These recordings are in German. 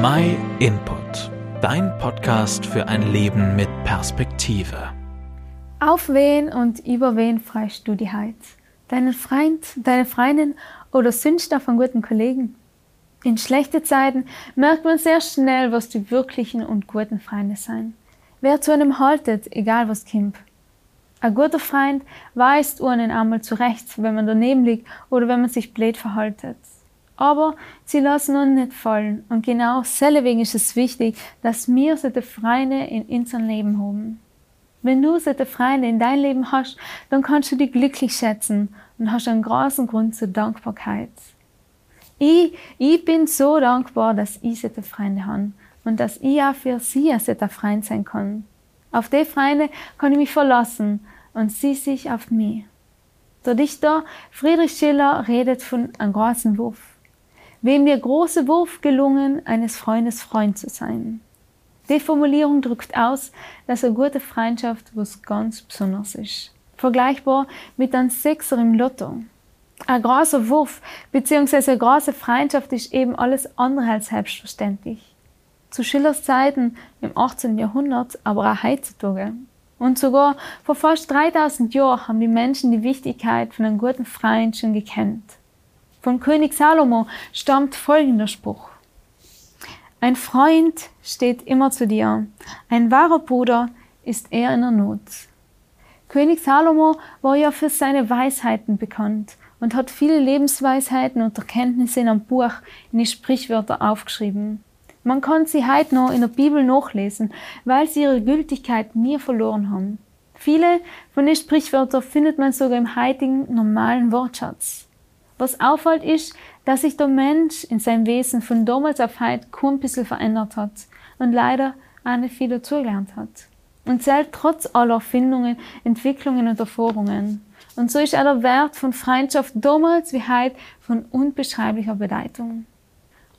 My Input, dein Podcast für ein Leben mit Perspektive. Auf wen und über wen freust du die Heit? Deinen Freund, deine Freundin oder sündest du von guten Kollegen? In schlechten Zeiten merkt man sehr schnell, was die wirklichen und guten Freunde sind. Wer zu einem haltet, egal was kommt. Ein guter Freund weist einen einmal zurecht, wenn man daneben liegt oder wenn man sich blöd verhaltet. Aber sie lassen uns nicht fallen. Und genau deswegen ist es wichtig, dass wir solche Freunde in unserem Leben haben. Wenn du solche Freunde in dein Leben hast, dann kannst du dich glücklich schätzen und hast einen großen Grund zur Dankbarkeit. Ich, ich bin so dankbar, dass ich solche Freunde habe und dass ich auch für sie ein solcher Freund sein kann. Auf die Freunde kann ich mich verlassen und sie sich auf mich. Der Dichter Friedrich Schiller redet von einem großen Wurf. Wem mir große Wurf gelungen, eines Freundes Freund zu sein. Die Formulierung drückt aus, dass eine gute Freundschaft was ganz Besonderes ist. Vergleichbar mit einem Sechser im Lotto. Ein großer Wurf bzw. eine große Freundschaft ist eben alles andere als selbstverständlich. Zu Schillers Zeiten im 18. Jahrhundert, aber auch heutzutage. Und sogar vor fast 3000 Jahren haben die Menschen die Wichtigkeit von einem guten Freund schon gekannt. Von König Salomo stammt folgender Spruch. Ein Freund steht immer zu dir, ein wahrer Bruder ist er in der Not. König Salomo war ja für seine Weisheiten bekannt und hat viele Lebensweisheiten und Erkenntnisse in einem Buch in die Sprichwörter aufgeschrieben. Man kann sie heute noch in der Bibel nachlesen, weil sie ihre Gültigkeit nie verloren haben. Viele von den Sprichwörtern findet man sogar im heutigen normalen Wortschatz. Was auffällt ist, dass sich der Mensch in seinem Wesen von damals auf heute kaum ein bisschen verändert hat und leider auch nicht viel dazugelernt hat. Und zählt trotz aller Erfindungen, Entwicklungen und Erfahrungen. Und so ist auch der Wert von Freundschaft damals wie heute von unbeschreiblicher Bedeutung.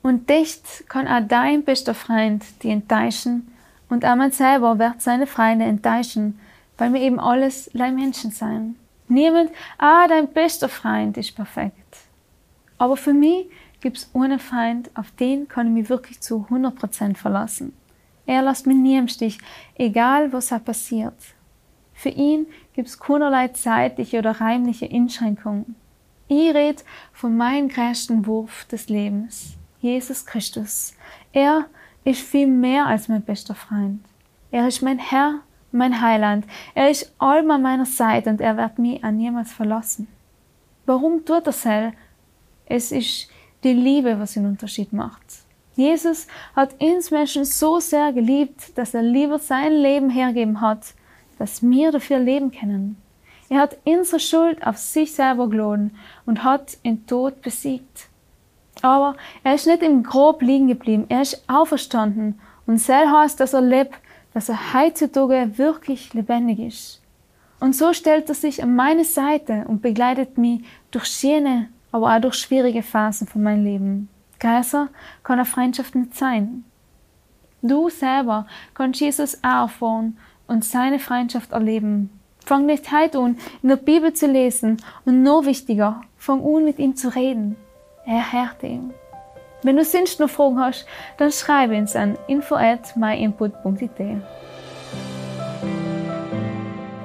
Und dicht kann auch dein bester Freund die enttäuschen und auch man selber wird seine Freunde enttäuschen, weil wir eben alles Menschen sein. Niemand, ah, dein bester Freund ist perfekt. Aber für mich gibt's einen Feind, auf den kann ich mich wirklich zu 100% verlassen. Er lässt mich nie im Stich, egal was er passiert. Für ihn gibt's keinerlei zeitliche oder räumliche Einschränkungen. Ich rede von meinem größten Wurf des Lebens, Jesus Christus. Er ist viel mehr als mein bester Freund. Er ist mein Herr mein Heiland. Er ist allem meiner Seite und er wird mich an niemals verlassen. Warum tut er das? Es ist die Liebe, was den Unterschied macht. Jesus hat uns Menschen so sehr geliebt, dass er lieber sein Leben hergeben hat, dass wir dafür leben können. Er hat unsere Schuld auf sich selber geladen und hat den Tod besiegt. Aber er ist nicht im Grob liegen geblieben, er ist auferstanden und sel heißt, dass er lebt dass er heutzutage wirklich lebendig ist. Und so stellt er sich an meine Seite und begleitet mich durch schöne, aber auch durch schwierige Phasen von meinem Leben. Größer kann eine Freundschaft nicht sein. Du selber kannst Jesus auch erfahren und seine Freundschaft erleben. Fang nicht heute an, in der Bibel zu lesen und noch wichtiger, fang an, mit ihm zu reden. Er hört ihm. Wenn du sonst noch Fragen hast, dann schreibe uns an info at myinput.it.